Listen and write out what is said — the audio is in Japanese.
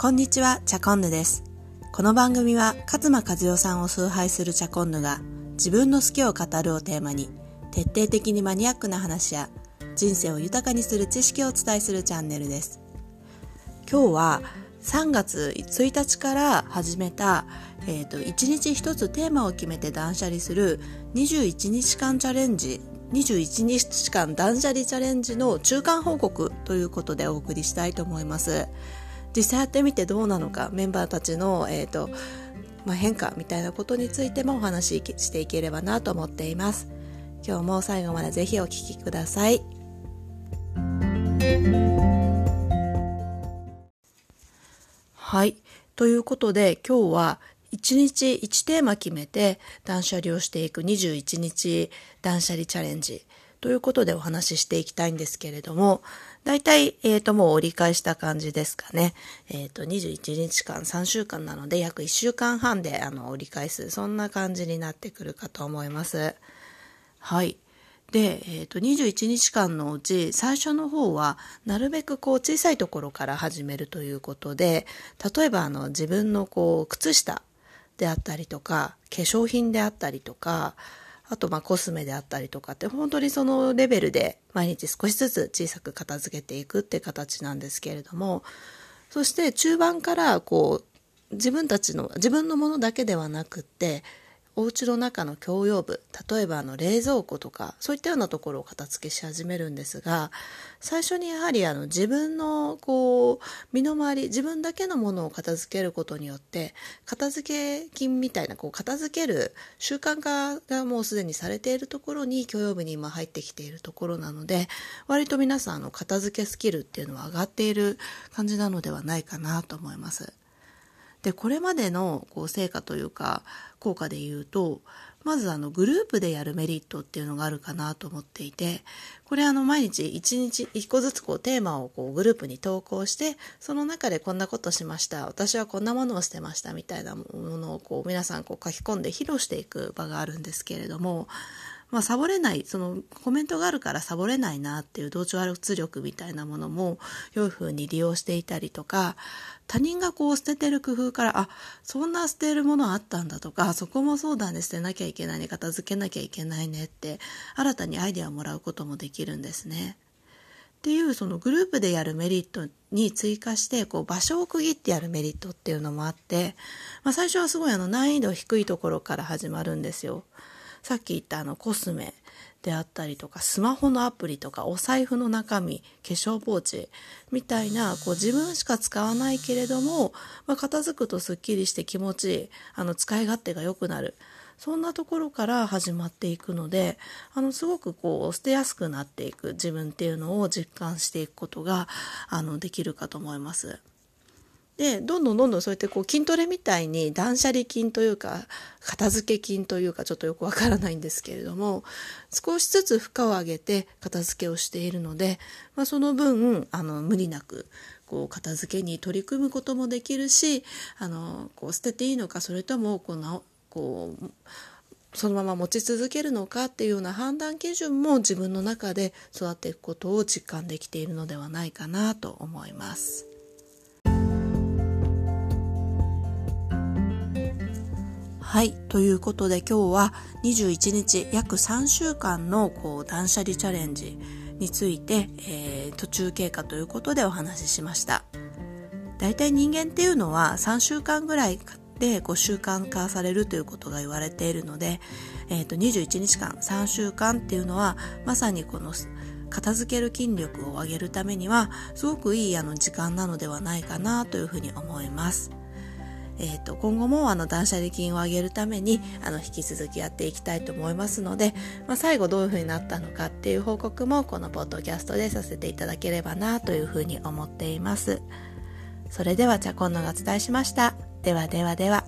こんにちは、チャコンヌです。この番組は、勝間和代さんを崇拝するチャコンヌが、自分の好きを語るをテーマに、徹底的にマニアックな話や、人生を豊かにする知識をお伝えするチャンネルです。今日は、3月1日から始めた、えっ、ー、と、1日1つテーマを決めて断捨離する21日間チャレンジ21日間断捨離チャレンジの中間報告ということでお送りしたいと思います。実際やってみてどうなのかメンバーたちの、えーとまあ、変化みたいなことについてもお話ししていければなと思っています。今日も最後までぜひお聞きください。はい。ということで今日は1日1テーマ決めて断捨離をしていく21日断捨離チャレンジということでお話ししていきたいんですけれども、大体、えっ、ー、と、もう折り返した感じですかね。えっ、ー、と、21日間、3週間なので、約1週間半で、あの、折り返す、そんな感じになってくるかと思います。はい。で、えっ、ー、と、21日間のうち、最初の方は、なるべくこう、小さいところから始めるということで、例えば、あの、自分のこう、靴下であったりとか、化粧品であったりとか、あとまあコスメであったりとかって本当にそのレベルで毎日少しずつ小さく片付けていくって形なんですけれどもそして中盤からこう自分たちの自分のものだけではなくってお家の中の共用部例えばあの冷蔵庫とかそういったようなところを片付けし始めるんですが最初にやはりあの自分のこう身の回り自分だけのものを片付けることによって片付け金みたいなこう片付ける習慣化がもうすでにされているところに共用部に今入ってきているところなので割と皆さんあの片付けスキルっていうのは上がっている感じなのではないかなと思います。でこれまでのこう成果というか効果で言うとまずあのグループでやるメリットっていうのがあるかなと思っていてこれあの毎日1日1個ずつこうテーマをこうグループに投稿してその中でこんなことしました私はこんなものを捨てましたみたいなものをこう皆さんこう書き込んで披露していく場があるんですけれどもまあ、サボれない、そのコメントがあるからサボれないなっていう同調圧力みたいなものも良い風に利用していたりとか、他人がこう捨ててる工夫から、あ、そんな捨てるものあったんだとか、そこもそうだね、捨てなきゃいけないね、片付けなきゃいけないねって、新たにアイデアをもらうこともできるんですね。っていうそのグループでやるメリットに追加してこう場所を区切ってやるメリットっていうのもあって、まあ、最初はすごいあの難易度低いところから始まるんですよ。さっき言ったあのコスメであったりとかスマホのアプリとかお財布の中身化粧ポーチみたいなこう自分しか使わないけれども、まあ、片付くとすっきりして気持ちいいあの使い勝手が良くなるそんなところから始まっていくのであのすごくこう捨てやすくなっていく自分っていうのを実感していくことがあのできるかと思います。でどんどんどんどんそうやってこう筋トレみたいに断捨離筋というか片付け筋というかちょっとよくわからないんですけれども少しずつ負荷を上げて片付けをしているので、まあ、その分あの無理なくこう片付けに取り組むこともできるしあのこう捨てていいのかそれともこうなこうそのまま持ち続けるのかっていうような判断基準も自分の中で育っていくことを実感できているのではないかなと思います。はい。ということで今日は21日約3週間のこう断捨離チャレンジについて、えー、途中経過ということでお話ししました。大体人間っていうのは3週間ぐらいでこう習慣化されるということが言われているので、えー、と21日間3週間っていうのはまさにこの片付ける筋力を上げるためにはすごくいいあの時間なのではないかなというふうに思います。えーと、今後もあの断捨離金を上げるためにあの引き続きやっていきたいと思いますので、まあ、最後どういうふうになったのかっていう報告もこのポッドキャストでさせていただければなというふうに思っています。それではチャコンのがお伝えしました。ではではでは。